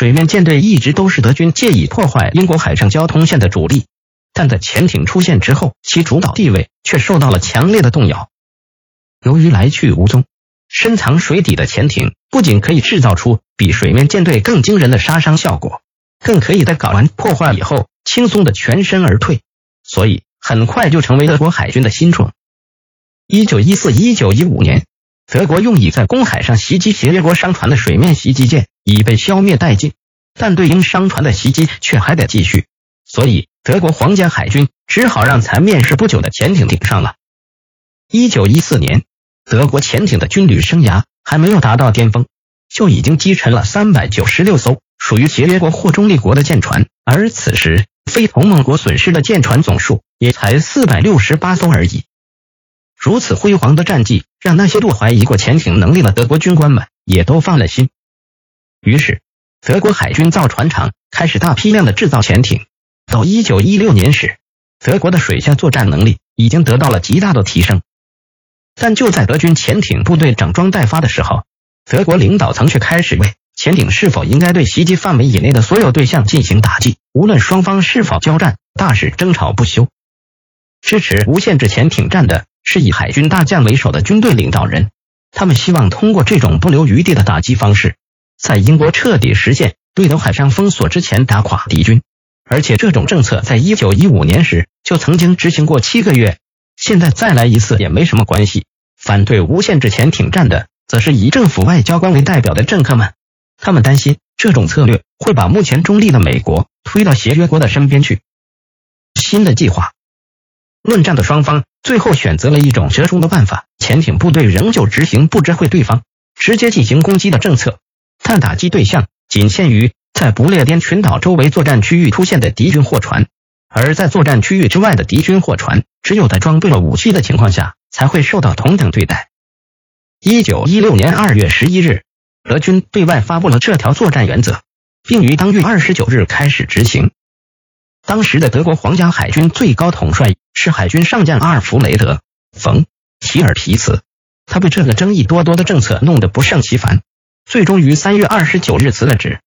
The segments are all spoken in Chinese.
水面舰队一直都是德军借以破坏英国海上交通线的主力，但在潜艇出现之后，其主导地位却受到了强烈的动摇。由于来去无踪，深藏水底的潜艇不仅可以制造出比水面舰队更惊人的杀伤效果，更可以在搞完破坏以后轻松的全身而退，所以很快就成为德国海军的新宠。一九一四一九一五年，德国用以在公海上袭击协约国商船的水面袭击舰已被消灭殆尽，但对英商船的袭击却还得继续，所以德国皇家海军只好让才面世不久的潜艇顶上了。一九一四年。德国潜艇的军旅生涯还没有达到巅峰，就已经击沉了三百九十六艘属于协约国或中立国的舰船，而此时非同盟国损失的舰船总数也才四百六十八艘而已。如此辉煌的战绩，让那些度怀疑过潜艇能力的德国军官们也都放了心。于是，德国海军造船厂开始大批量的制造潜艇。到一九一六年时，德国的水下作战能力已经得到了极大的提升。但就在德军潜艇部队整装待发的时候，德国领导层却开始为潜艇是否应该对袭击范围以内的所有对象进行打击，无论双方是否交战，大使争吵不休。支持无限制潜艇战的是以海军大将为首的军队领导人，他们希望通过这种不留余地的打击方式，在英国彻底实现对德海上封锁之前打垮敌军。而且这种政策在一九一五年时就曾经执行过七个月，现在再来一次也没什么关系。反对无限制潜艇战的，则是以政府外交官为代表的政客们。他们担心这种策略会把目前中立的美国推到协约国的身边去。新的计划，论战的双方最后选择了一种折中的办法：潜艇部队仍旧执行不知会对方，直接进行攻击的政策，但打击对象仅限于在不列颠群岛周围作战区域出现的敌军货船，而在作战区域之外的敌军货船，只有在装备了武器的情况下。才会受到同等对待。一九一六年二月十一日，德军对外发布了这条作战原则，并于当月二十九日开始执行。当时的德国皇家海军最高统帅是海军上将阿尔弗雷德·冯·提尔皮茨，他被这个争议多多的政策弄得不胜其烦，最终于三月二十九日辞了职。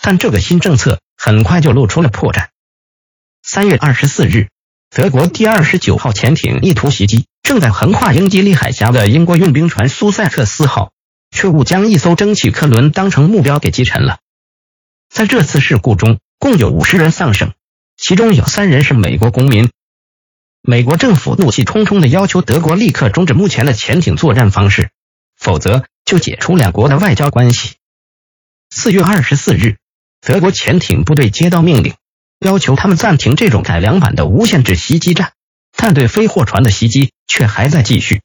但这个新政策很快就露出了破绽。三月二十四日。德国第二十九号潜艇意图袭击正在横跨英吉利海峡的英国运兵船苏塞克斯号，却误将一艘蒸汽客轮当成目标给击沉了。在这次事故中，共有五十人丧生，其中有三人是美国公民。美国政府怒气冲冲地要求德国立刻终止目前的潜艇作战方式，否则就解除两国的外交关系。四月二十四日，德国潜艇部队接到命令。要求他们暂停这种改良版的无限制袭击战，但对飞货船的袭击却还在继续。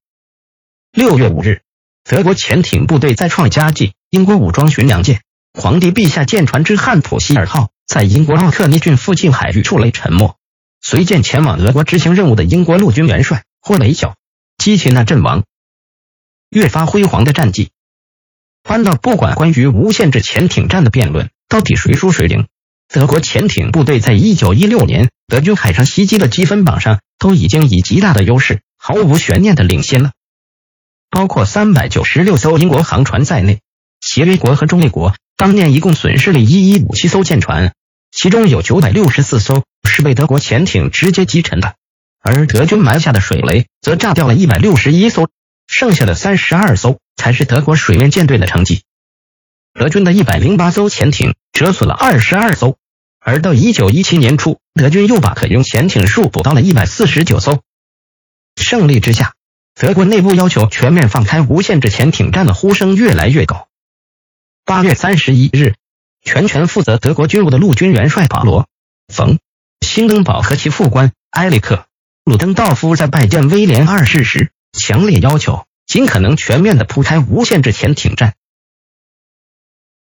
六月五日，德国潜艇部队再创佳绩，英国武装巡洋舰“皇帝陛下”舰船之汉普希尔号在英国奥克尼郡附近海域触雷沉没，随舰前往俄国执行任务的英国陆军元帅霍雷肖·基奇纳阵亡。越发辉煌的战绩，搬到不管关于无限制潜艇战的辩论，到底谁输谁赢？德国潜艇部队在一九一六年德军海上袭击的积分榜上，都已经以极大的优势、毫无悬念的领先了。包括三百九十六艘英国航船在内，协约国和中立国当年一共损失了一一五七艘舰船，其中有九百六十四艘是被德国潜艇直接击沉的，而德军埋下的水雷则炸掉了一百六十一艘，剩下的三十二艘才是德国水面舰队的成绩。德军的一百零八艘潜艇折损了二十二艘，而到一九一七年初，德军又把可用潜艇数补到了一百四十九艘。胜利之下，德国内部要求全面放开无限制潜艇战的呼声越来越高。八月三十一日，全权负责德国军务的陆军元帅保罗·冯·兴登堡和其副官埃里克·鲁登道夫在拜见威廉二世时，强烈要求尽可能全面的铺开无限制潜艇战。